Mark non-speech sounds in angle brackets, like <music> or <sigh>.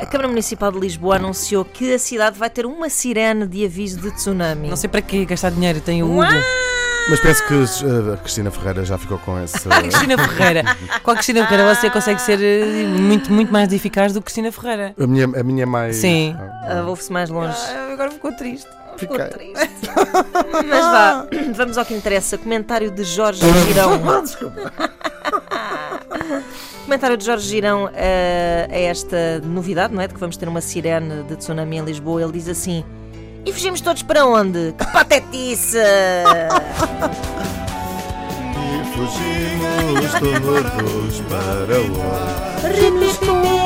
A Câmara Municipal de Lisboa anunciou que a cidade vai ter uma sirene de aviso de tsunami. Não sei para que gastar dinheiro, tem o Udo. Mas penso que uh, a Cristina Ferreira já ficou com esse. <laughs> A Cristina Ferreira. Com a Cristina Ferreira você consegue ser eh, muito, muito mais eficaz do que Cristina Ferreira. A minha, a minha é mais. Sim. Ah, Ouve-se mais longe. Ah, agora ficou triste. Ficou Fiquei. triste. <laughs> Mas vá, vamos ao que interessa. Comentário de Jorge Girão. <laughs> Comentário de Jorge Girão eh, a esta novidade, não é? De que vamos ter uma sirene de tsunami em Lisboa. Ele diz assim: E fugimos todos para onde? Que patetice! E fugimos todos para o. Rimos todos.